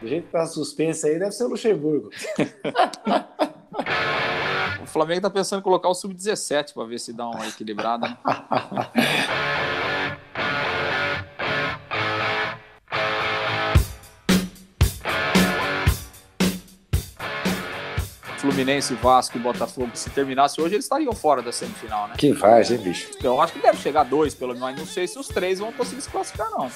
Do jeito que tá suspense aí, deve ser o Luxemburgo. o Flamengo tá pensando em colocar o sub-17 para ver se dá uma equilibrada. Né? Fluminense, Vasco e Botafogo, se terminasse hoje, eles estariam fora da semifinal, né? Que faz, hein, bicho? Eu acho que deve chegar dois, pelo menos, não sei se os três vão conseguir se classificar, não.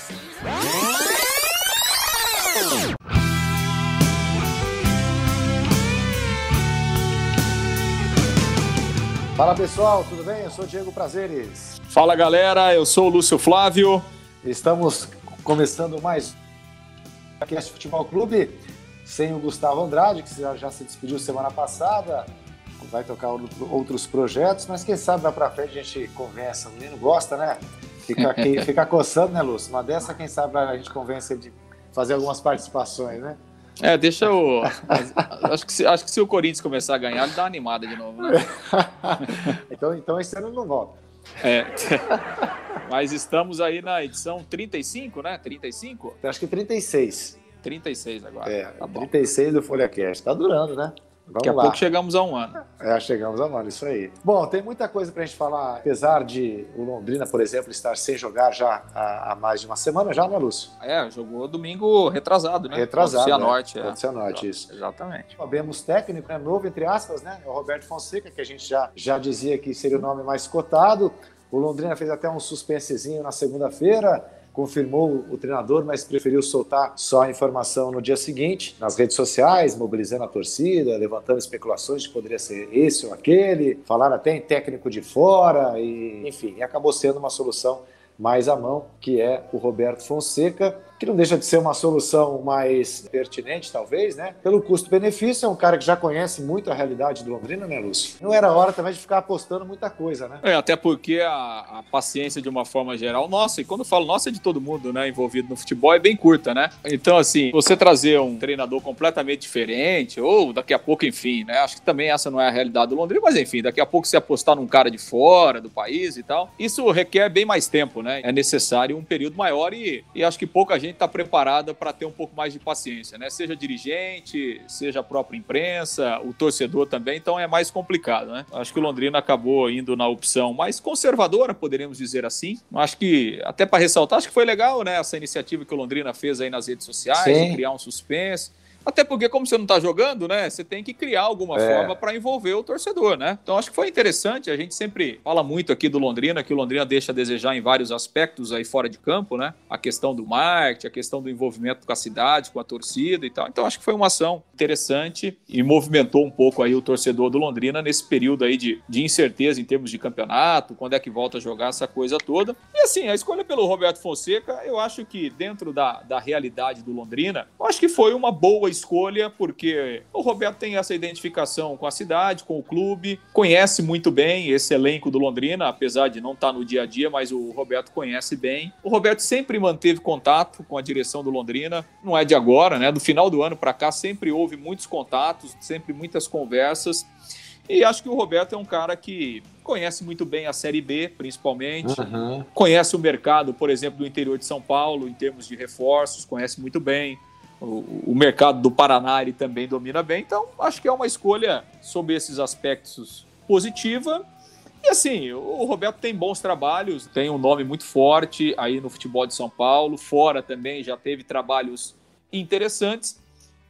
Fala pessoal, tudo bem? Eu sou Diego Prazeres. Fala galera, eu sou o Lúcio Flávio. Estamos começando mais o Cast Futebol Clube sem o Gustavo Andrade, que já se despediu semana passada, vai tocar outros projetos, mas quem sabe lá pra frente a gente conversa. O menino gosta, né? Fica, fica coçando, né, Lúcio? Uma dessa, quem sabe a gente convence ele de fazer algumas participações, né? É, deixa o. acho, que se, acho que se o Corinthians começar a ganhar, ele dá uma animada de novo, né? então, então esse ano não volta. É. Mas estamos aí na edição 35, né? 35? Acho que 36. 36 agora. É, tá 36 do FolhaCast. Tá durando, né? Vamos Daqui a lá. pouco chegamos a um ano. É, chegamos a um ano, isso aí. Bom, tem muita coisa pra gente falar, apesar de o Londrina, por exemplo, estar sem jogar já há, há mais de uma semana já, né, Lúcio? É, jogou domingo retrasado, né? Retrasado, Cianorte, é. Cianorte, isso. Exatamente. Sabemos técnico, né, novo, entre aspas, né? É o Roberto Fonseca, que a gente já, já dizia que seria o nome mais cotado. O Londrina fez até um suspensezinho na segunda-feira, confirmou o treinador, mas preferiu soltar só a informação no dia seguinte, nas redes sociais, mobilizando a torcida, levantando especulações de que poderia ser esse ou aquele, falaram até em técnico de fora, e enfim, acabou sendo uma solução mais à mão, que é o Roberto Fonseca que não deixa de ser uma solução mais pertinente, talvez, né? Pelo custo-benefício, é um cara que já conhece muito a realidade do Londrina, né, Lúcio? Não era hora também de ficar apostando muita coisa, né? É, até porque a, a paciência, de uma forma geral, nossa, e quando eu falo nossa, é de todo mundo, né, envolvido no futebol, é bem curta, né? Então, assim, você trazer um treinador completamente diferente, ou daqui a pouco, enfim, né? Acho que também essa não é a realidade do Londrina, mas enfim, daqui a pouco você apostar num cara de fora do país e tal, isso requer bem mais tempo, né? É necessário um período maior e, e acho que pouca gente está preparada para ter um pouco mais de paciência, né? Seja dirigente, seja a própria imprensa, o torcedor também, então é mais complicado, né? Acho que o Londrina acabou indo na opção mais conservadora, poderíamos dizer assim. Acho que, até para ressaltar, acho que foi legal, né? Essa iniciativa que o Londrina fez aí nas redes sociais, criar um suspense. Até porque, como você não está jogando, né? Você tem que criar alguma é. forma para envolver o torcedor, né? Então acho que foi interessante. A gente sempre fala muito aqui do Londrina, que o Londrina deixa a desejar em vários aspectos aí fora de campo, né? A questão do marketing, a questão do envolvimento com a cidade, com a torcida e tal. Então acho que foi uma ação interessante e movimentou um pouco aí o torcedor do Londrina nesse período aí de, de incerteza em termos de campeonato, quando é que volta a jogar essa coisa toda. E assim, a escolha pelo Roberto Fonseca, eu acho que dentro da, da realidade do Londrina, eu acho que foi uma boa escolha, porque o Roberto tem essa identificação com a cidade, com o clube, conhece muito bem esse elenco do Londrina, apesar de não estar no dia a dia, mas o Roberto conhece bem. O Roberto sempre manteve contato com a direção do Londrina, não é de agora, né? Do final do ano para cá sempre houve muitos contatos, sempre muitas conversas. E acho que o Roberto é um cara que conhece muito bem a Série B, principalmente. Uhum. Conhece o mercado, por exemplo, do interior de São Paulo, em termos de reforços, conhece muito bem o, mercado do Paraná ele também domina bem, então acho que é uma escolha sob esses aspectos positiva. E assim, o Roberto tem bons trabalhos, tem um nome muito forte aí no futebol de São Paulo, fora também já teve trabalhos interessantes.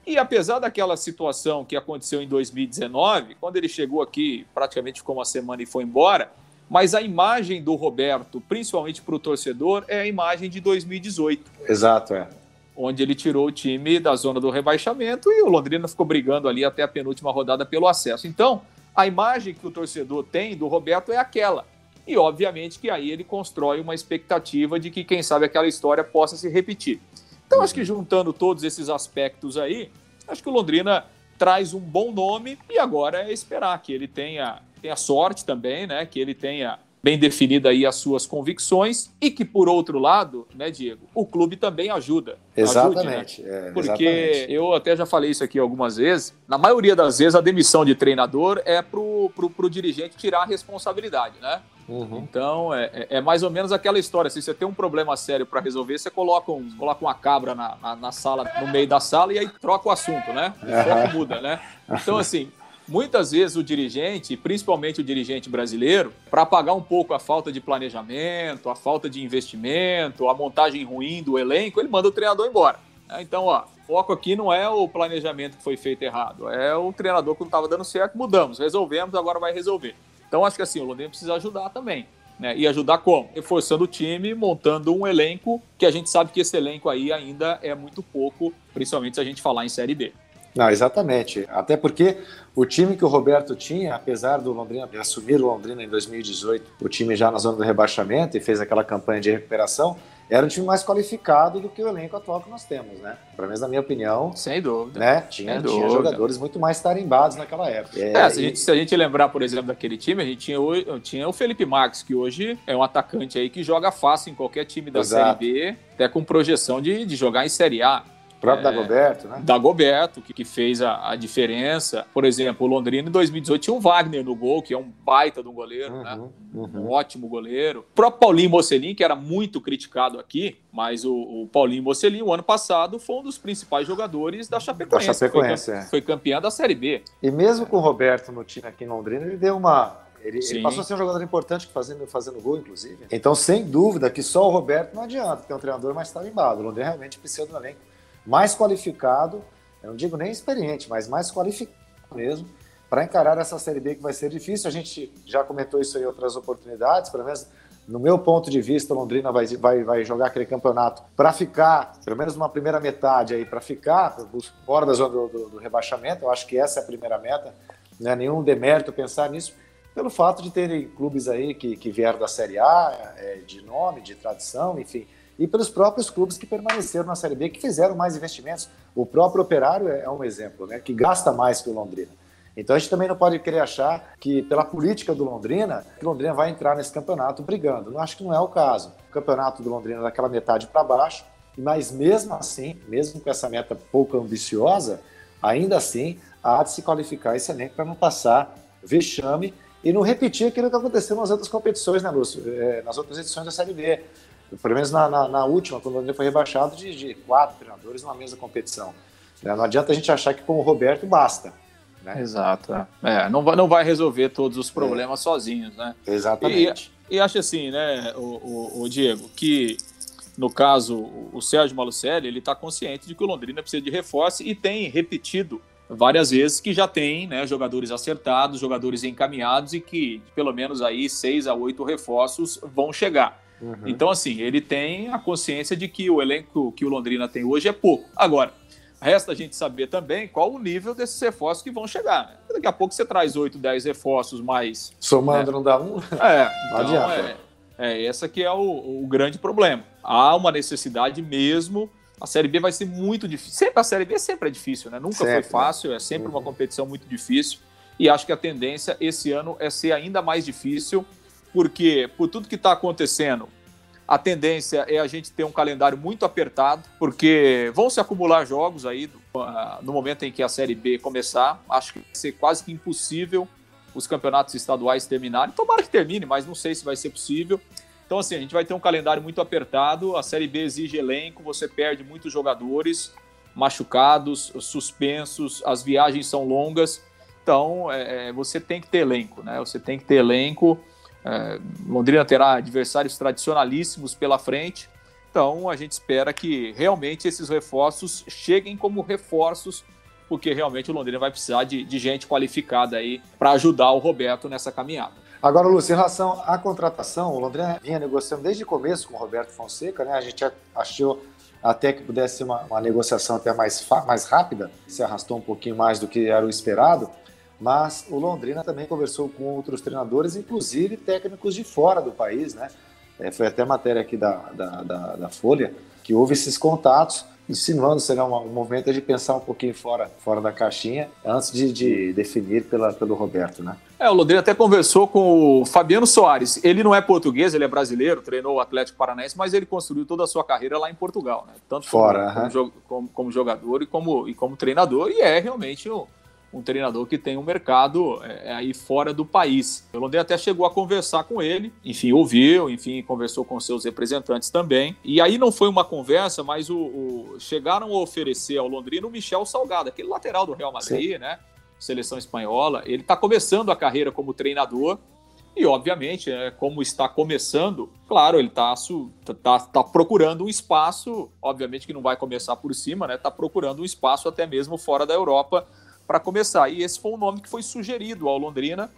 E apesar daquela situação que aconteceu em 2019, quando ele chegou aqui, praticamente ficou uma semana e foi embora, mas a imagem do Roberto, principalmente para o torcedor, é a imagem de 2018. Exato, é onde ele tirou o time da zona do rebaixamento e o Londrina ficou brigando ali até a penúltima rodada pelo acesso. Então, a imagem que o torcedor tem do Roberto é aquela. E, obviamente, que aí ele constrói uma expectativa de que, quem sabe, aquela história possa se repetir. Então, acho que juntando todos esses aspectos aí, acho que o Londrina traz um bom nome e agora é esperar que ele tenha, tenha sorte também, né? Que ele tenha bem definida aí as suas convicções e que, por outro lado, né, Diego, o clube também ajuda. Exatamente. Ajude, né? é, Porque exatamente. eu até já falei isso aqui algumas vezes, na maioria das vezes a demissão de treinador é pro, pro, pro dirigente tirar a responsabilidade, né? Uhum. Então, é, é, é, mais ou menos aquela história. Se você tem um problema sério para resolver, você coloca, um, coloca uma cabra na, na, na, sala, no meio da sala, e aí troca o assunto, né? O uhum. foco muda, né? Então, assim, muitas vezes o dirigente, principalmente o dirigente brasileiro, para pagar um pouco a falta de planejamento, a falta de investimento, a montagem ruim do elenco, ele manda o treinador embora. Né? Então, ó, foco aqui não é o planejamento que foi feito errado, é o treinador que não estava dando certo, mudamos, resolvemos, agora vai resolver. Então acho que assim, o Londrina precisa ajudar também. Né? E ajudar como? Reforçando o time, montando um elenco, que a gente sabe que esse elenco aí ainda é muito pouco, principalmente se a gente falar em Série B. Não, exatamente. Até porque o time que o Roberto tinha, apesar do Londrina assumir o Londrina em 2018, o time já na zona do rebaixamento e fez aquela campanha de recuperação, era um time mais qualificado do que o elenco atual que nós temos, né? Pelo menos na minha opinião. Sem dúvida. Né? Tinha, Sem tinha dúvida. jogadores muito mais tarimbados naquela época. É, é, se, a gente, se, a gente, lembrar, por exemplo, daquele time, a gente tinha o, tinha o Felipe Marques, que hoje é um atacante aí que joga fácil em qualquer time da Exato. Série B, até com projeção de, de jogar em Série A. O próprio é, Dagoberto, né? Dagoberto, que, que fez a, a, diferença. Por exemplo, o Londrina em 2018 tinha o Wagner no gol, que é um baita de um goleiro, uhum, né? Uhum. Um ótimo goleiro. O próprio Paulinho Mocelin, que era muito criticado aqui, mas o, o Paulinho Mocelin, o ano passado, foi um dos principais jogadores da Chapecoense. Da Chapecoense, foi, é. foi campeão da Série B. E mesmo com o Roberto no time aqui em Londrina, ele deu uma ele, ele, passou a ser um jogador importante fazendo, fazendo gol, inclusive. Então, sem dúvida que só o Roberto não adianta ter um treinador mais tarimbado. O Londrina realmente precisa um elenco mais qualificado, eu não digo nem experiente, mas mais qualificado mesmo, para encarar essa Série B que vai ser difícil. A gente já comentou isso em outras oportunidades, pelo menos no meu ponto de vista, Londrina vai, vai, vai jogar aquele campeonato para ficar, pelo menos uma primeira metade aí, para ficar fora da zona do, do, do, rebaixamento. Eu acho que essa é a primeira meta, não é nenhum demérito pensar nisso, pelo fato de terem clubes aí que, que vieram da Série A, é, de nome, de tradição, enfim e pelos próprios clubes que permaneceram na Série B, que fizeram mais investimentos. O próprio Operário é, é um exemplo, né, que gasta mais que o Londrina. Então a gente também não pode querer achar que, pela política do Londrina, que Londrina vai entrar nesse campeonato brigando. Não acho que não é o caso. O campeonato do Londrina é daquela metade para baixo, mas mesmo assim, mesmo com essa meta pouco ambiciosa, ainda assim há de se qualificar esse elenco para não passar vexame e não repetir aquilo que aconteceu nas outras competições, né, Lúcio? É, nas outras edições da Série B pelo menos na, na, na última, quando o Londrina foi rebaixado, de, de, quatro treinadores numa mesma competição. Né? Não adianta a gente achar que com o Roberto basta. Né? Exato. É. é, não, vai, não vai resolver todos os problemas é. sozinhos, né? Exatamente. E, e acho assim, né, o, o, o, Diego, que no caso, o Sérgio Malucelli, ele está consciente de que o Londrina precisa de reforço e tem repetido várias vezes que já tem né, jogadores acertados, jogadores encaminhados e que pelo menos aí seis a oito reforços vão chegar. Uhum. Então, assim, ele tem a consciência de que o elenco que o Londrina tem hoje é pouco. Agora, resta a gente saber também qual o nível desses reforços que vão chegar. Né? Daqui a pouco você traz 8, 10 reforços mais. Somando né? não dá um? É, então, adianta. É, é, essa que é o, o grande problema. Há uma necessidade mesmo. A Série B vai ser muito difícil. Sempre a Série B sempre é difícil, né? Nunca sempre, foi fácil, é sempre uhum. uma competição muito difícil. E acho que a tendência esse ano é ser ainda mais difícil porque por tudo que está acontecendo, a tendência é a gente ter um calendário muito apertado, porque vão se acumular jogos aí no momento em que a Série B começar. Acho que vai ser quase que impossível os campeonatos estaduais terminarem. Tomara que termine, mas não sei se vai ser possível. Então, assim, a gente vai ter um calendário muito apertado. A Série B exige elenco, você perde muitos jogadores machucados, suspensos, as viagens são longas. Então, é, é você tem que ter elenco, né? Você tem que ter elenco. É, Londrina terá adversários tradicionalíssimos pela frente, então a gente espera que realmente esses reforços cheguem como reforços, porque realmente o Londrina vai precisar de, de gente qualificada aí para ajudar o Roberto nessa caminhada. Agora, Lúcio, em relação à contratação, o Londrina vinha negociando desde o começo com o Roberto Fonseca, né? A gente achou até que pudesse ser uma, uma negociação até mais, mais rápida, se arrastou um pouquinho mais do que era o esperado mas o Londrina também conversou com outros treinadores, inclusive técnicos de fora do país, né? É, foi até matéria aqui da, da, da, da, Folha que houve esses contatos insinuando será um, um movimento de pensar um pouquinho fora, fora da caixinha antes de, de definir pela, pelo Roberto, né? É, o Londrina até conversou com o Fabiano Soares. Ele não é português, ele é brasileiro, treinou o Atlético Paranaense, mas ele construiu toda a sua carreira lá em Portugal, né? Tanto Fora, como, como, como, como jogador e como, e como treinador, e é realmente um, um treinador que tem um mercado é, é, aí fora do país. O Londrina até chegou a conversar com ele, enfim, ouviu, enfim, conversou com seus representantes também. E aí não foi uma conversa, mas o, o chegaram a oferecer ao Londrina o Michel Salgado, aquele lateral do Real Madrid, Sim. né? seleção espanhola. Ele está começando a carreira como treinador e, obviamente, é, como está começando, claro, ele está tá, tá procurando um espaço, obviamente que não vai começar por cima, né? Está procurando um espaço até mesmo fora da Europa para começar. E esse foi um nome que foi sugerido ao Londrina,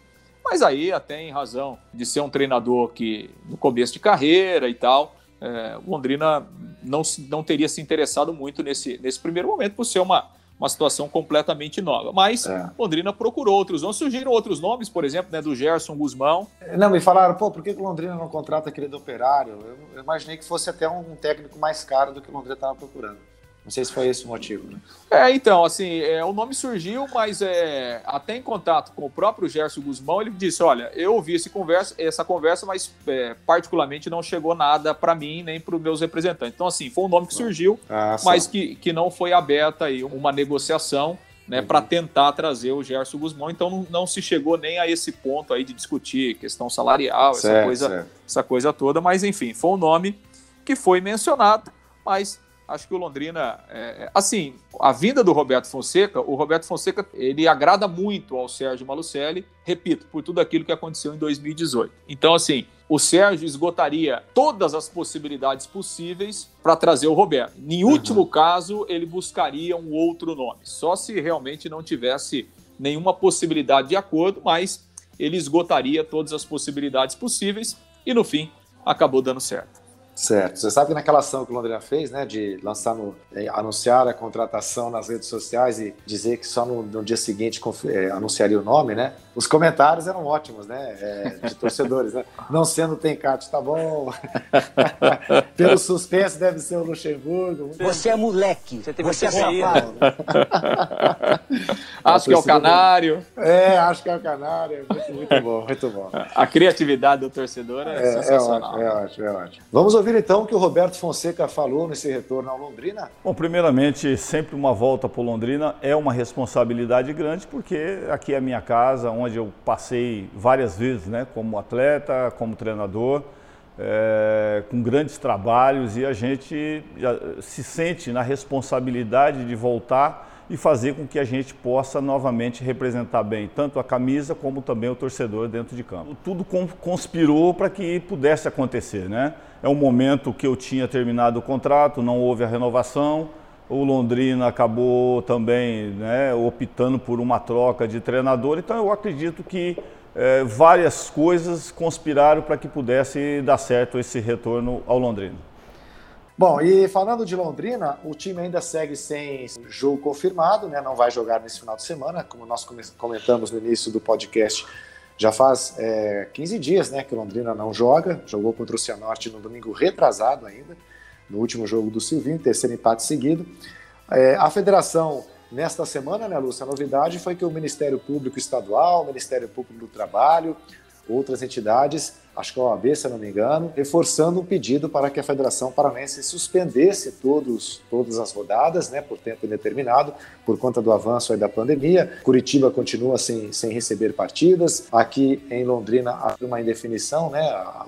mas aí até em razão de ser um treinador que no começo de carreira e tal, é, Londrina não, não teria se interessado muito nesse, nesse primeiro momento por ser uma uma situação completamente nova. Mas é. Londrina procurou outros nomes, surgiram outros nomes, por exemplo, né, do Gerson Guzmão. Não, me falaram, pô, por que o Londrina não contrata aquele do Operário? Eu, eu imaginei que fosse até um técnico mais caro do que o Londrina estava procurando. Não sei se foi esse o motivo. Né? É, então, assim, é, o nome surgiu, mas é, até em contato com o próprio Gerson Guzmão, ele disse: Olha, eu ouvi esse conversa, essa conversa, mas é, particularmente não chegou nada para mim nem para os meus representantes. Então, assim, foi um nome que surgiu, ah, mas que, que não foi aberta aí uma negociação. Né, uhum. para tentar trazer o Gerson Guzmão, então não, não, se chegou nem a esse ponto aí de discutir questão salarial, certo, essa coisa, certo. essa coisa toda, mas enfim, foi um nome que foi mencionado, mas acho que o Londrina, é, é, assim, a vinda do Roberto Fonseca, o Roberto Fonseca, ele agrada muito ao Sérgio Malucelli, repito, por tudo aquilo que aconteceu em 2018. Então, assim, o Sérgio esgotaria todas as possibilidades possíveis para trazer o Roberto. Em último uhum. caso, ele buscaria um outro nome, só se realmente não tivesse nenhuma possibilidade de acordo, mas ele esgotaria todas as possibilidades possíveis e no fim acabou dando certo. Certo. Você sabe que naquela ação que o Londrina fez, né, de lançar no, é, anunciar a contratação nas redes sociais e dizer que só no, no dia seguinte é, anunciaria o nome, né? Os comentários eram ótimos, né, é, de torcedores, né? Não sendo tem Tencate, tá bom. Pelo suspense deve ser o Luxemburgo. Você é moleque. Você, Você é safado. acho que é o Canário. É, acho que é o Canário. Muito, muito bom, muito bom. A criatividade do torcedor é, é sensacional. É ótimo, é ótimo, é ótimo. Ouvir então o que o Roberto Fonseca falou nesse retorno ao Londrina. Bom, primeiramente, sempre uma volta para Londrina é uma responsabilidade grande, porque aqui é a minha casa, onde eu passei várias vezes, né, como atleta, como treinador, é, com grandes trabalhos, e a gente se sente na responsabilidade de voltar e fazer com que a gente possa novamente representar bem tanto a camisa como também o torcedor dentro de campo. Tudo conspirou para que pudesse acontecer, né? É um momento que eu tinha terminado o contrato, não houve a renovação. O Londrina acabou também né, optando por uma troca de treinador, então eu acredito que é, várias coisas conspiraram para que pudesse dar certo esse retorno ao Londrina. Bom, e falando de Londrina, o time ainda segue sem jogo confirmado, né? Não vai jogar nesse final de semana, como nós comentamos no início do podcast. Já faz é, 15 dias, né, que o Londrina não joga. Jogou contra o Cianorte no domingo retrasado ainda, no último jogo do Silvinho, terceiro empate seguido. É, a federação nesta semana, né, Lúcia, a novidade foi que o Ministério Público Estadual, o Ministério Público do Trabalho, outras entidades, acho que a OAB, se não me engano, reforçando um pedido para que a Federação Paranense suspendesse todos, todas as rodadas, né, por tempo indeterminado, por conta do avanço da pandemia. Curitiba continua sem, sem receber partidas. Aqui em Londrina há uma indefinição, né,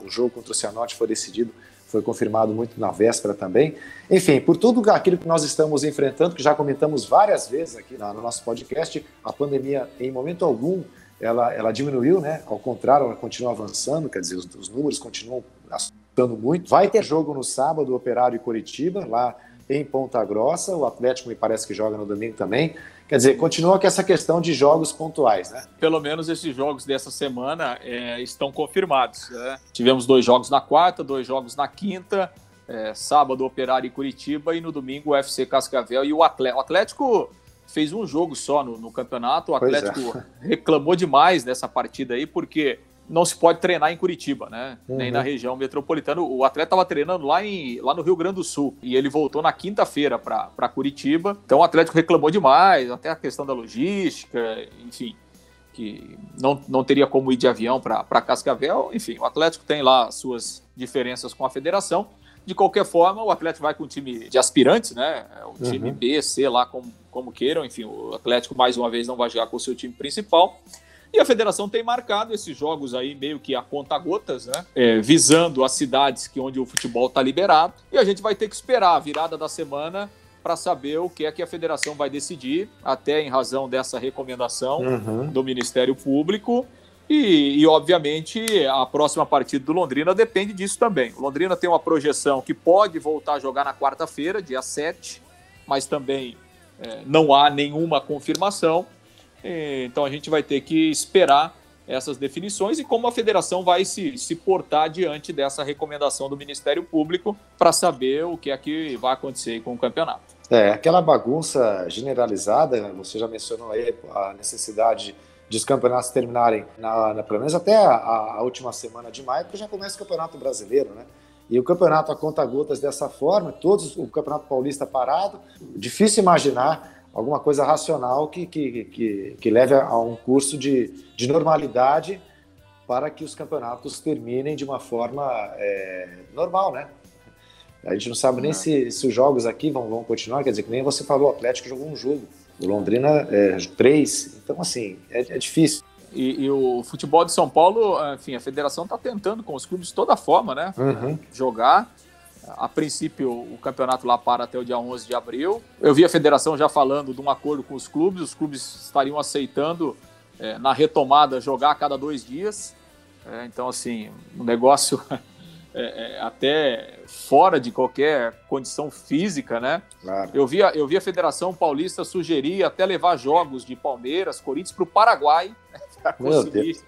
o jogo contra o Cianorte foi decidido foi confirmado muito na véspera também. Enfim, por tudo aquilo que nós estamos enfrentando, que já comentamos várias vezes aqui no nosso podcast, a pandemia em momento algum ela, ela diminuiu, né? Ao contrário, ela continua avançando, quer dizer, os, os números continuam assustando muito. Vai ter jogo no sábado, Operário e Curitiba, lá em Ponta Grossa. O Atlético me parece que joga no domingo também. Quer dizer, continua com essa questão de jogos pontuais, né? Pelo menos esses jogos dessa semana é, estão confirmados. Né? Tivemos dois jogos na quarta, dois jogos na quinta. É, sábado, Operário e Curitiba, e no domingo, o FC Cascavel e o Atlético. O Atlético fez um jogo só no, no campeonato. O Atlético é. reclamou demais dessa partida aí, porque não se pode treinar em Curitiba, né? Uhum. Nem na região metropolitana. O atleta estava treinando lá, em, lá no Rio Grande do Sul e ele voltou na quinta-feira para Curitiba. Então o Atlético reclamou demais, até a questão da logística, enfim, que não, não teria como ir de avião para Cascavel. Enfim, o Atlético tem lá suas diferenças com a federação. De qualquer forma, o Atlético vai com o time de aspirantes, né? É o time uhum. B, C, lá como, como queiram. Enfim, o Atlético mais uma vez não vai jogar com o seu time principal. E a federação tem marcado esses jogos aí meio que a conta gotas, né? É, visando as cidades que onde o futebol está liberado. E a gente vai ter que esperar a virada da semana para saber o que é que a federação vai decidir, até em razão dessa recomendação uhum. do Ministério Público. E, e, obviamente, a próxima partida do Londrina depende disso também. O Londrina tem uma projeção que pode voltar a jogar na quarta-feira, dia 7, mas também é, não há nenhuma confirmação. Então a gente vai ter que esperar essas definições e como a federação vai se, se portar diante dessa recomendação do Ministério Público para saber o que é que vai acontecer com o campeonato. É, aquela bagunça generalizada, você já mencionou aí a necessidade de os campeonatos terminarem, na, na pelo menos até a, a, última semana de maio, porque já começa o Campeonato Brasileiro, né? E o campeonato a conta gotas dessa forma, todos o Campeonato Paulista parado, difícil imaginar alguma coisa racional que, que, que, que leve a um curso de, de normalidade para que os campeonatos terminem de uma forma é, normal, né? A gente não sabe nem se, se os jogos aqui vão, vão continuar, quer dizer, que nem você falou, o Atlético jogou um jogo, o Londrina é, três, então assim, é, é difícil. E, e, o futebol de São Paulo, enfim, a federação está tentando com os clubes de toda forma, né? Uhum. Jogar. A princípio, o campeonato lá para até o dia 11 de abril. Eu vi a federação já falando de um acordo com os clubes, os clubes estariam aceitando, é, na retomada, jogar a cada dois dias. É, então, assim, um negócio é, é, até fora de qualquer condição física, né? Claro. Eu, vi a, eu vi a Federação Paulista sugerir até levar jogos de Palmeiras, Corinthians para o Paraguai, para conseguir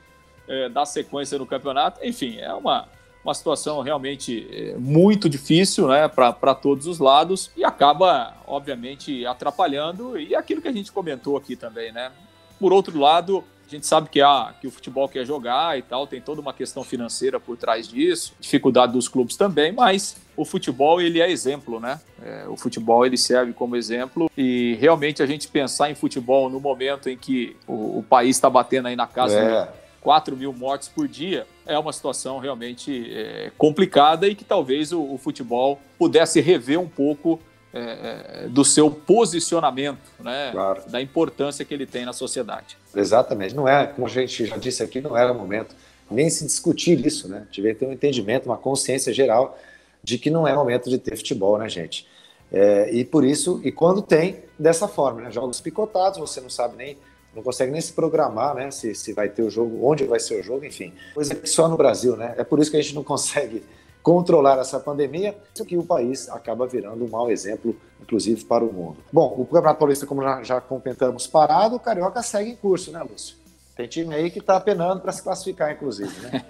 é, dar sequência no campeonato. Enfim, é uma uma situação realmente é, muito difícil né, para todos os lados e acaba, obviamente, atrapalhando. E aquilo que a gente comentou aqui também, né? Por outro lado, a gente sabe que, ah, que o futebol quer jogar e tal, tem toda uma questão financeira por trás disso, dificuldade dos clubes também, mas o futebol ele é exemplo, né? É, o futebol ele serve como exemplo e realmente a gente pensar em futebol no momento em que o, o país está batendo aí na casa é. 4 mil mortes por dia, é uma situação realmente é, complicada e que talvez o, o futebol pudesse rever um pouco é, é, do seu posicionamento, né? Claro. da importância que ele tem na sociedade. Exatamente. Não é, como a gente já disse aqui, não era o momento nem se discutir isso, né? Tive que ter um entendimento, uma consciência geral de que não é momento de ter futebol, né, gente? É, e por isso, e quando tem, dessa forma, né? Jogos picotados, você não sabe nem não consegue nem se programar, né? Se, se vai ter o jogo, onde vai ser o jogo, enfim. Coisa que só no Brasil, né? É por isso que a gente não consegue controlar essa pandemia, isso que o país acaba virando um mau exemplo, inclusive para o mundo. Bom, o Campeonato Paulista, como já, já comentamos, parado, o Carioca segue em curso, né, Lúcio? Tem time aí que está penando para se classificar, inclusive, né?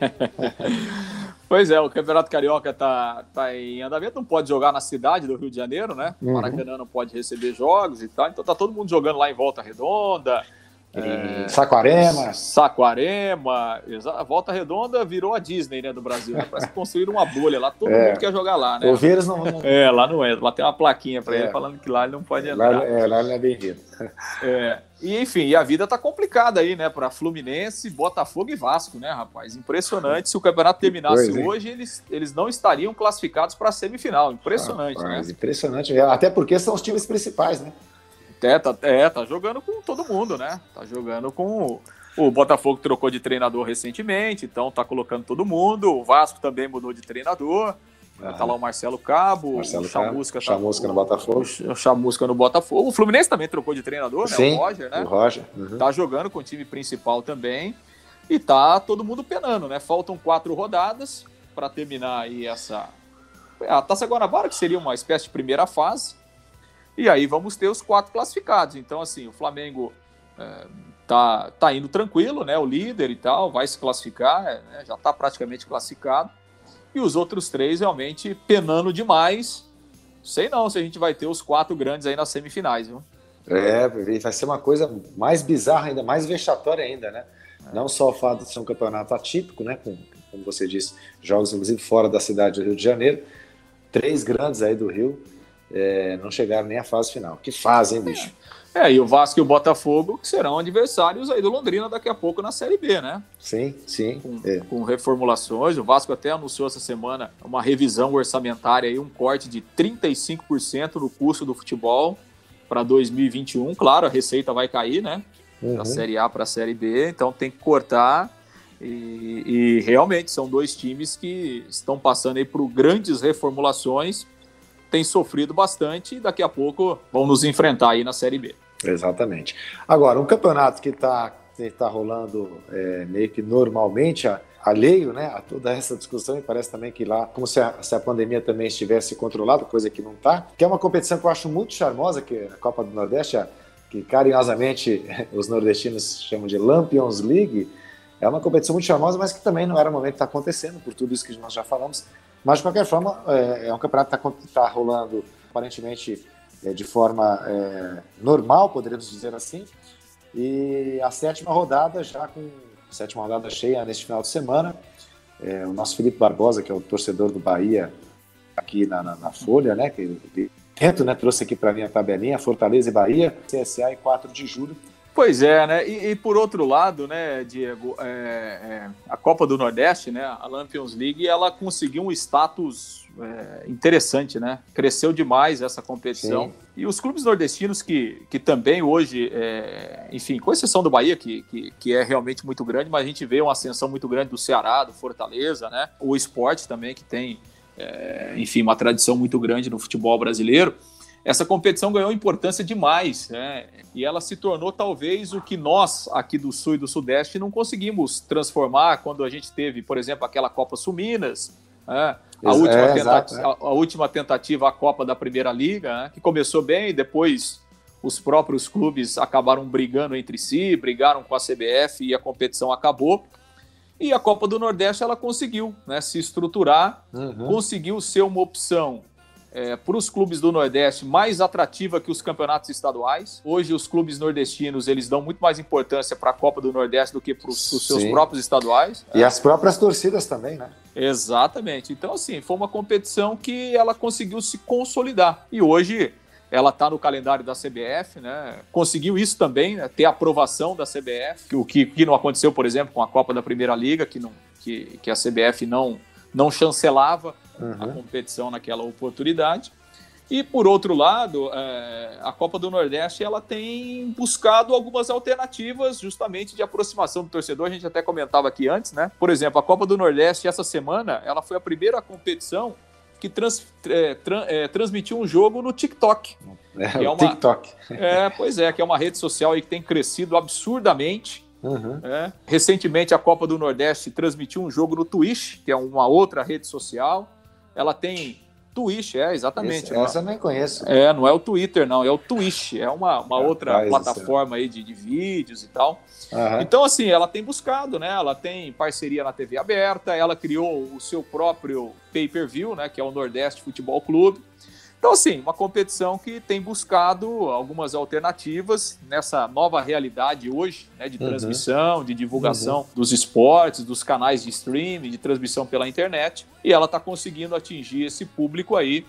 pois é, o Campeonato Carioca está tá em andamento, não pode jogar na cidade do Rio de Janeiro, né? O uhum. Maracanã não pode receber jogos e tal, então tá todo mundo jogando lá em Volta Redonda, é, Saquarema. Saquarema. A Volta Redonda virou a Disney né, do Brasil. Né? Parece que construíram uma bolha lá. Todo é. mundo quer jogar lá, né? O vírus não, não... É, lá não é. Lá tem uma plaquinha para é. ele falando que lá ele não pode entrar. Lá, é, lá ele é bem-vindo. É. E enfim, a vida tá complicada aí, né? Para Fluminense, Botafogo e Vasco, né, rapaz? Impressionante. Se o campeonato terminasse pois, hoje, eles, eles não estariam classificados para a semifinal. Impressionante, rapaz, né? Impressionante. Até porque são os times principais, né? É tá, é, tá jogando com todo mundo, né? Tá jogando com. O Botafogo trocou de treinador recentemente, então tá colocando todo mundo. O Vasco também mudou de treinador. Ah, tá lá o Marcelo Cabo, Marcelo o Chamusca, tá, Chamusca no Botafogo. O Chamusca no Botafogo. O Fluminense também trocou de treinador, Sim, né? O Roger, né? O Roger. Uhum. Tá jogando com o time principal também. E tá todo mundo penando, né? Faltam quatro rodadas para terminar aí essa. A Taça Guanabara, que seria uma espécie de primeira fase. E aí vamos ter os quatro classificados. Então, assim, o Flamengo é, tá, tá indo tranquilo, né? O líder e tal, vai se classificar, é, né, já está praticamente classificado. E os outros três realmente penando demais. Sei não se a gente vai ter os quatro grandes aí nas semifinais, viu? É, vai ser uma coisa mais bizarra ainda, mais vexatória ainda, né? Não só o fato de ser um campeonato atípico, né, com, como você disse, jogos inclusive fora da cidade do Rio de Janeiro, três grandes aí do Rio é, não chegaram nem à fase final. Que fazem, bicho? É, e o Vasco e o Botafogo que serão adversários aí do Londrina daqui a pouco na Série B, né? Sim, sim. Com, é. com reformulações. O Vasco até anunciou essa semana uma revisão orçamentária e um corte de 35% no custo do futebol para 2021. Claro, a receita vai cair, né? Uhum. Da Série A para a Série B, então tem que cortar. E, e realmente são dois times que estão passando aí por grandes reformulações, têm sofrido bastante e daqui a pouco vão nos enfrentar aí na Série B. Exatamente. Agora, um campeonato que está tá rolando é, meio que normalmente, alheio né, a toda essa discussão, e parece também que lá, como se a, se a pandemia também estivesse controlada, coisa que não está, que é uma competição que eu acho muito charmosa, que é a Copa do Nordeste, que carinhosamente os nordestinos chamam de Lampions League, é uma competição muito charmosa, mas que também não era o momento que está acontecendo, por tudo isso que nós já falamos. Mas, de qualquer forma, é, é um campeonato que está tá rolando, aparentemente, é, de forma é, normal, poderíamos dizer assim. E a sétima rodada, já com sétima rodada cheia neste final de semana. É, o nosso Felipe Barbosa, que é o torcedor do Bahia, aqui na, na, na Folha, né? Que ele, dentro, né, trouxe aqui para mim a tabelinha, Fortaleza e Bahia, CSA em 4 de julho. Pois é, né? E, e por outro lado, né, Diego, é, é, a Copa do Nordeste, né, a Lampions League, ela conseguiu um status é, interessante, né? Cresceu demais essa competição. Sim. E os clubes nordestinos que, que também hoje, é, enfim, com exceção do Bahia, que, que, que, é realmente muito grande, mas a gente vê uma ascensão muito grande do Ceará, do Fortaleza, né? O esporte também, que tem, é, enfim, uma tradição muito grande no futebol brasileiro essa competição ganhou importância demais, né? E ela se tornou talvez o que nós aqui do Sul e do Sudeste não conseguimos transformar quando a gente teve, por exemplo, aquela Copa Suminas, né? a, última é, tentativa, exato, é. a, a, última tentativa, a Copa da Primeira Liga, né? que começou bem, depois os próprios clubes acabaram brigando entre si, brigaram com a CBF e a competição acabou. E a Copa do Nordeste ela conseguiu né, se estruturar, uhum. conseguiu ser uma opção é, para os clubes do Nordeste mais atrativa que os campeonatos estaduais. Hoje os clubes nordestinos eles dão muito mais importância para a Copa do Nordeste do que para os seus próprios estaduais. E é. as próprias torcidas também, né? Exatamente. Então assim foi uma competição que ela conseguiu se consolidar e hoje ela está no calendário da CBF, né? Conseguiu isso também, né? ter aprovação da CBF, o que, que não aconteceu, por exemplo, com a Copa da Primeira Liga, que, não, que, que a CBF não, não chancelava uhum. a competição naquela oportunidade. E por outro lado, é, a Copa do Nordeste ela tem buscado algumas alternativas justamente de aproximação do torcedor. A gente até comentava aqui antes, né? Por exemplo, a Copa do Nordeste essa semana ela foi a primeira competição que trans, é, é, transmitiu um jogo no TikTok. É, é uma, TikTok. É, pois é, que é uma rede social aí que tem crescido absurdamente. Uhum. É. Recentemente, a Copa do Nordeste transmitiu um jogo no Twitch, que é uma outra rede social. Ela tem Twitch, é, exatamente. Esse, essa eu nem conheço. É, não é o Twitter, não, é o Twitch. É uma, uma outra plataforma aí de, de vídeos e tal. Uhum. Então, assim, ela tem buscado, né? Ela tem parceria na TV aberta, ela criou o seu próprio pay-per-view, né? Que é o Nordeste Futebol Clube. Então, assim, uma competição que tem buscado algumas alternativas nessa nova realidade hoje, né, de uhum. transmissão, uhum. de divulgação uhum. dos esportes, dos canais de streaming, de transmissão pela internet, e ela está conseguindo atingir esse público aí,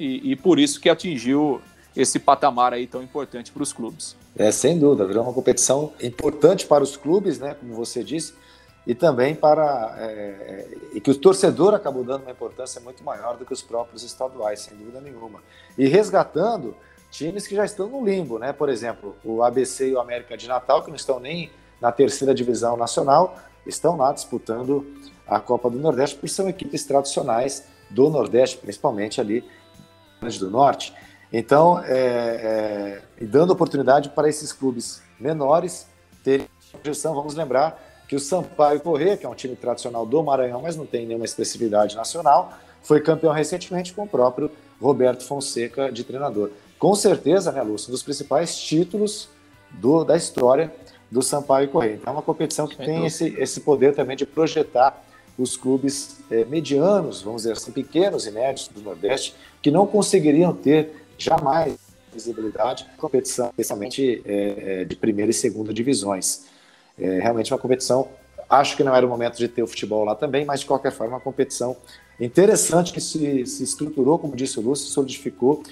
e, e por isso que atingiu esse patamar aí tão importante para os clubes. É, sem dúvida, virou uma competição importante para os clubes, né, como você disse, e também para é, e que o torcedor acabou dando uma importância muito maior do que os próprios estaduais, sem dúvida nenhuma. E resgatando times que já estão no limbo, né? Por exemplo, o ABC e o América de Natal, que não estão nem na terceira divisão nacional, estão lá disputando a Copa do Nordeste, porque são equipes tradicionais do Nordeste, principalmente ali do Norte. Então, é, é, dando oportunidade para esses clubes menores terem projeção, vamos lembrar que o Sampaio Corrêa, que é um time tradicional do Maranhão, mas não tem nenhuma expressividade nacional, foi campeão recentemente com o próprio Roberto Fonseca de treinador. Com certeza, né, Lúcio, um dos principais títulos do, da história do Sampaio Corrêa. Então é uma competição que tem esse, esse poder também de projetar os clubes é, medianos, vamos dizer assim, pequenos e médios do Nordeste, que não conseguiriam ter jamais visibilidade competição, especialmente é, de primeira e segunda divisões. É realmente uma competição. Acho que não era o momento de ter o futebol lá também, mas de qualquer forma, uma competição interessante que se, se estruturou, como disse o Lúcio, solidificou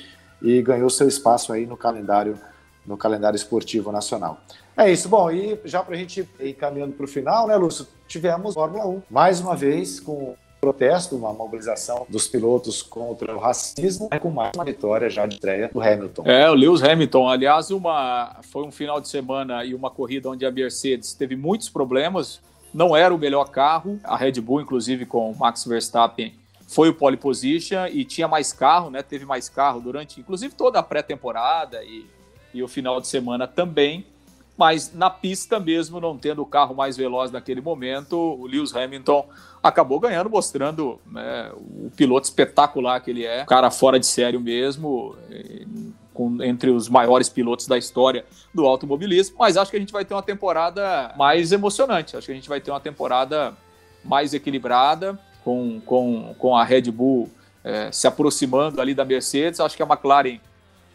e ganhou seu espaço aí no calendário no calendário esportivo nacional. É isso. Bom, e já para a gente ir caminhando para o final, né, Lúcio? Tivemos Fórmula 1, mais uma vez, com protesto, uma mobilização dos pilotos contra o racismo, com mais uma vitória já de estreia do Hamilton. É, o Lewis Hamilton. Aliás, uma, foi um final de semana e uma corrida onde a Mercedes teve muitos problemas. Não era o melhor carro. A Red Bull, inclusive, com o Max Verstappen, foi o pole position e tinha mais carro, né? Teve mais carro durante, inclusive, toda a pré-temporada e, e o final de semana também mas na pista mesmo, não tendo o carro mais veloz naquele momento, o Lewis Hamilton acabou ganhando, mostrando né, o piloto espetacular que ele é, cara fora de sério mesmo, com, entre os maiores pilotos da história do automobilismo. Mas acho que a gente vai ter uma temporada mais emocionante, acho que a gente vai ter uma temporada mais equilibrada, com, com, com a Red Bull é, se aproximando ali da Mercedes. Acho que a McLaren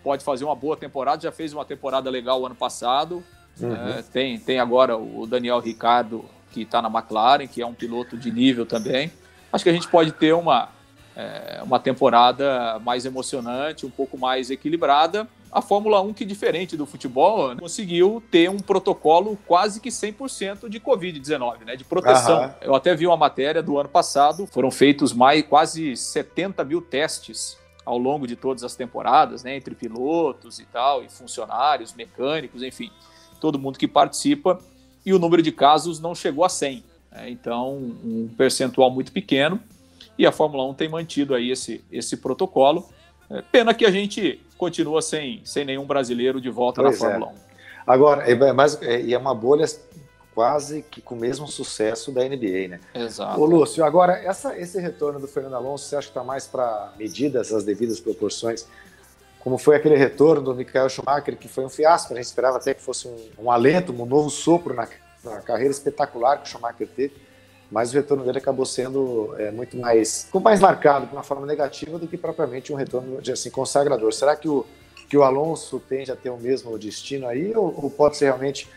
pode fazer uma boa temporada, já fez uma temporada legal o ano passado. Uhum. É, tem, tem agora o Daniel Ricardo, que está na McLaren, que é um piloto de nível também. Acho que a gente pode ter uma, é, uma temporada mais emocionante, um pouco mais equilibrada. A Fórmula 1, que diferente do futebol, conseguiu ter um protocolo quase que 100% de Covid-19, né, de proteção. Uhum. Eu até vi uma matéria do ano passado, foram feitos mais quase 70 mil testes ao longo de todas as temporadas, né, entre pilotos e tal, e funcionários, mecânicos, enfim todo mundo que participa, e o número de casos não chegou a 100. Né? Então, um percentual muito pequeno, e a Fórmula 1 tem mantido aí esse, esse protocolo. É, pena que a gente continua sem, sem nenhum brasileiro de volta pois na Fórmula é. 1. Agora, é, mas, é, e é uma bolha quase que com o mesmo sucesso da NBA, né? Exato. Ô, Lúcio, agora, essa, esse retorno do Fernando Alonso, você acha que está mais para medidas, as devidas proporções como foi aquele retorno do Michael Schumacher, que foi um fiasco, a gente esperava até que fosse um, um alento, um novo sopro na, na, carreira espetacular que o Schumacher teve, mas o retorno dele acabou sendo é, muito mais, mais marcado de uma forma negativa do que propriamente um retorno de, assim, consagrador. Será que o, que o Alonso tende a ter o mesmo destino aí, ou, ou pode ser realmente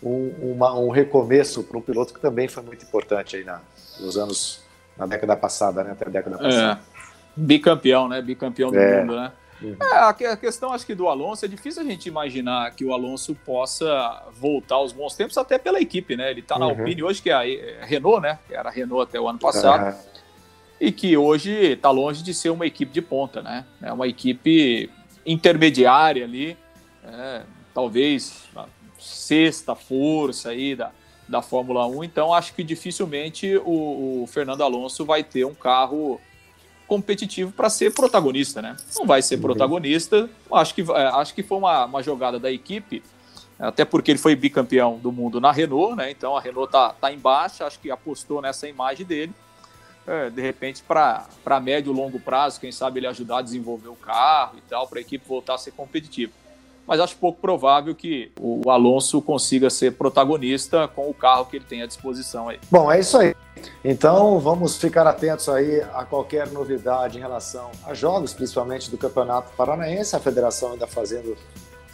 um, uma, um recomeço para um piloto que também foi muito importante aí na, nos anos, na década passada, né, até a década passada? É. Bicampeão, né? Bicampeão do é. mundo, né? Uhum. É, a questão acho que do Alonso é difícil a gente imaginar que o Alonso possa voltar aos bons tempos, até pela equipe, né? Ele está na uhum. Alpine hoje, que é a é Renault, né? Que era a Renault até o ano passado. Uhum. E que hoje está longe de ser uma equipe de ponta, né? É uma equipe intermediária ali, é, talvez a sexta força aí da, da Fórmula 1. Então acho que dificilmente o, o Fernando Alonso vai ter um carro competitivo para ser protagonista, né? Não vai ser uhum. protagonista. Acho que, é, acho que foi uma, uma jogada da equipe, até porque ele foi bicampeão do mundo na Renault, né? Então a Renault tá, tá embaixo, acho que apostou nessa imagem dele. É, de repente, para médio e longo prazo, quem sabe ele ajudar a desenvolver o carro e tal, para a equipe voltar a ser competitiva mas acho pouco provável que o Alonso consiga ser protagonista com o carro que ele tem à disposição aí. Bom, é isso aí. Então vamos ficar atentos aí a qualquer novidade em relação a jogos, principalmente do Campeonato Paranaense, a federação ainda fazendo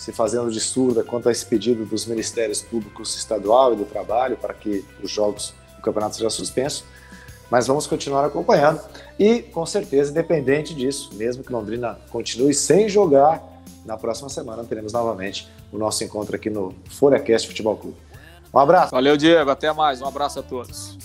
se fazendo de surda quanto a esse pedido dos Ministérios Públicos Estadual e do Trabalho para que os jogos do campeonato sejam suspensos. Mas vamos continuar acompanhando e, com certeza, independente disso, mesmo que Londrina continue sem jogar, na próxima semana teremos novamente o nosso encontro aqui no FolhaCast Futebol Clube. Um abraço. Valeu, Diego. Até mais. Um abraço a todos.